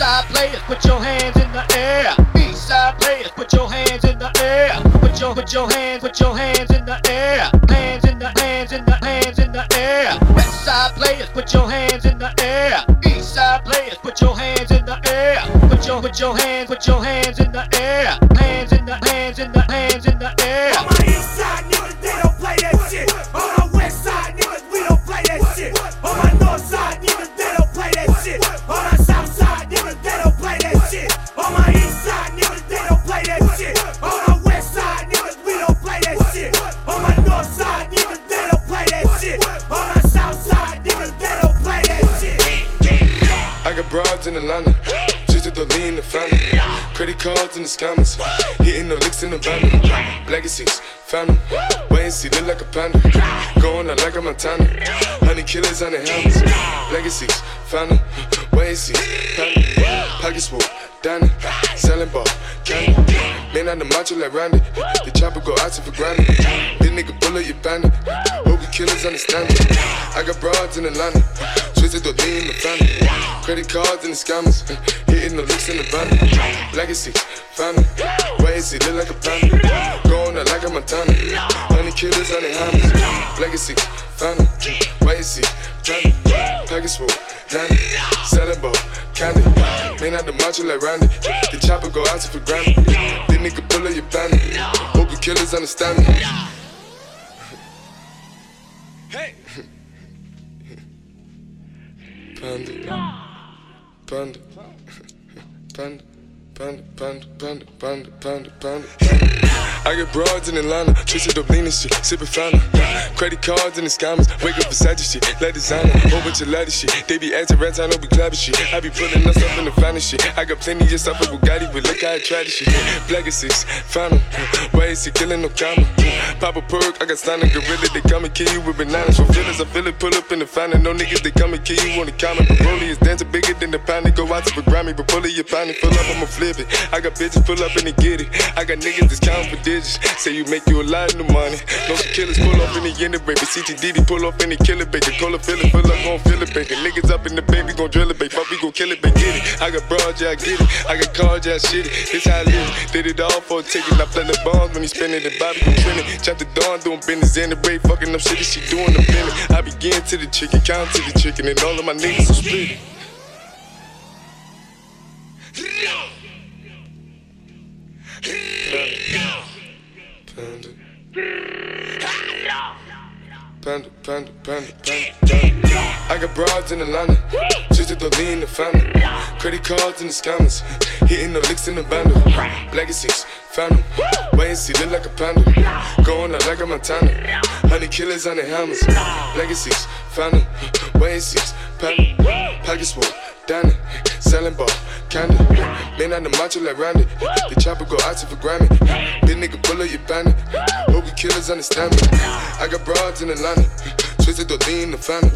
side players, put your hands in the air. East side players, put your hands in the air. Put your put your hands, put your hands in the air. Hands in the hands in the hands in the air. West side players, put your hands in the air. East side players, put your hands in the air. Put your put your hands, put your hands in the air. Hands in the hands in the hands in the air. On my east side, niggas, they don't play that shit. Broads in Atlanta, just to lean in the family. Credit cards in the scammers, hitting the licks in the van. Legacies, family, wait and see, look like a panda. Going out like a Montana, honey killers on the helmets. Legacies, family, wait and see, family. Pockets full, Danny, selling ball, candy. Man on the macho like Randy, the chopper go out for granted. This nigga bullet your bandit, hope you killers understand it. I got broads in Atlanta, twisted lean in the family. Credit cards and the scammers, hitting the licks in the van. Legacy, family, wait and see, look like a panda. Going out like a Montana, honey killers on the hammers. Legacy, family, wait and see, family. Package full, Danny, selling ball, candy. Man out the macho like Randy, the chopper go out to for granted. This nigga bullet your bandit, hope you killers understand me. Hey. Panda. Panda. Panda. Panda, panda, panda, panda, panda, panda, panda. I get broads in Atlanta, twisted up and shit, sippin' fountain. Credit cards and the scammers, wake up beside shit, let designer, whole bunch of ladder shit. They be acting rats, I know we clapping shit. I be pulling us up in the finest shit. I got plenty of stuff with Bugatti, but look how I try this shit. Black is six, fountain, why is he killing no comma? Pop a perk, I got signed a gorilla, they come and kill you with bananas. For feelings, I feel it, pull up in the fountain. No niggas, they come and kill you on the comment. Broly is dancing bigger than the pound, go out to the Grammy. But pull it, your pound, pull up, I'ma flip it. I got bitches pull up and they get it. I got niggas that's counting for digits. Say you make you a lot of money. No killers pull up in the end baby. CTDD pull up in the killer baby. Call feel it, fill up, gon' feel it, baby. Niggas up in the baby, gon' drill it, baby. Fuck, we gon' kill it, baby. Get it. I got broad, yeah, I get it. I got cards, yeah, I shit it. It's how I live. Did it all for a ticket. I play the bombs when he spinning the Bobby gon' trend it. Chop the dawn, doing business in the break. Fucking up shit, she doing the minute. I begin to the chicken, count to the chicken, and all of my niggas are split. Panda. Panda, panda, panda, panda. I got broads in Atlanta, just to lean in the family. Credit cards and the scammers, hitting the licks in the bundle. Legacies, family, wait and see, look like a panda. Going out like a Montana, honey killers on the hammers. Legacies, family, wait and see, panda. Pockets full, Danny, selling ball, candy. Man on the macho like Randy, the chopper go out to for Grammy. Big nigga bullet your bandit, hope you killers understand me. I got broads in Atlanta, twisted the in the family.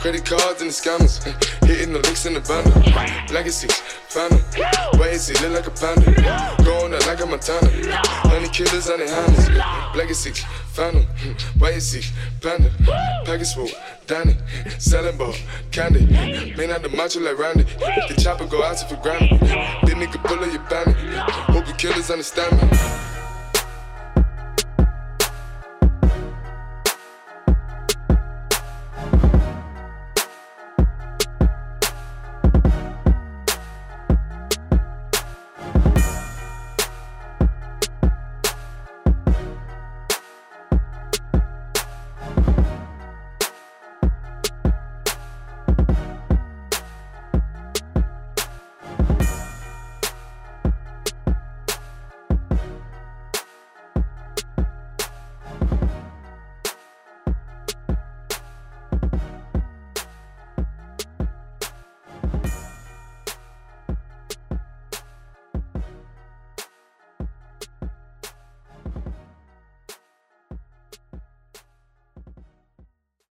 Credit cards and the scammers, hitting the licks in the bundle. Legacies, family, wait and see, look like a panda. Going out like a Montana, honey killers on the hammers. Legacies, family, wait and see, panda. Package full, Danny, selling ball, candy. Man out the macho like Randy, the chopper go out to for Grammy. This nigga bullet your bandit, hope you killers understand me.